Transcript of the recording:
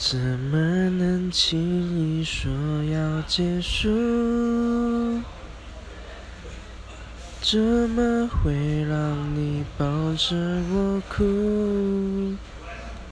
怎么能轻易说要结束？怎么会让你抱着我哭？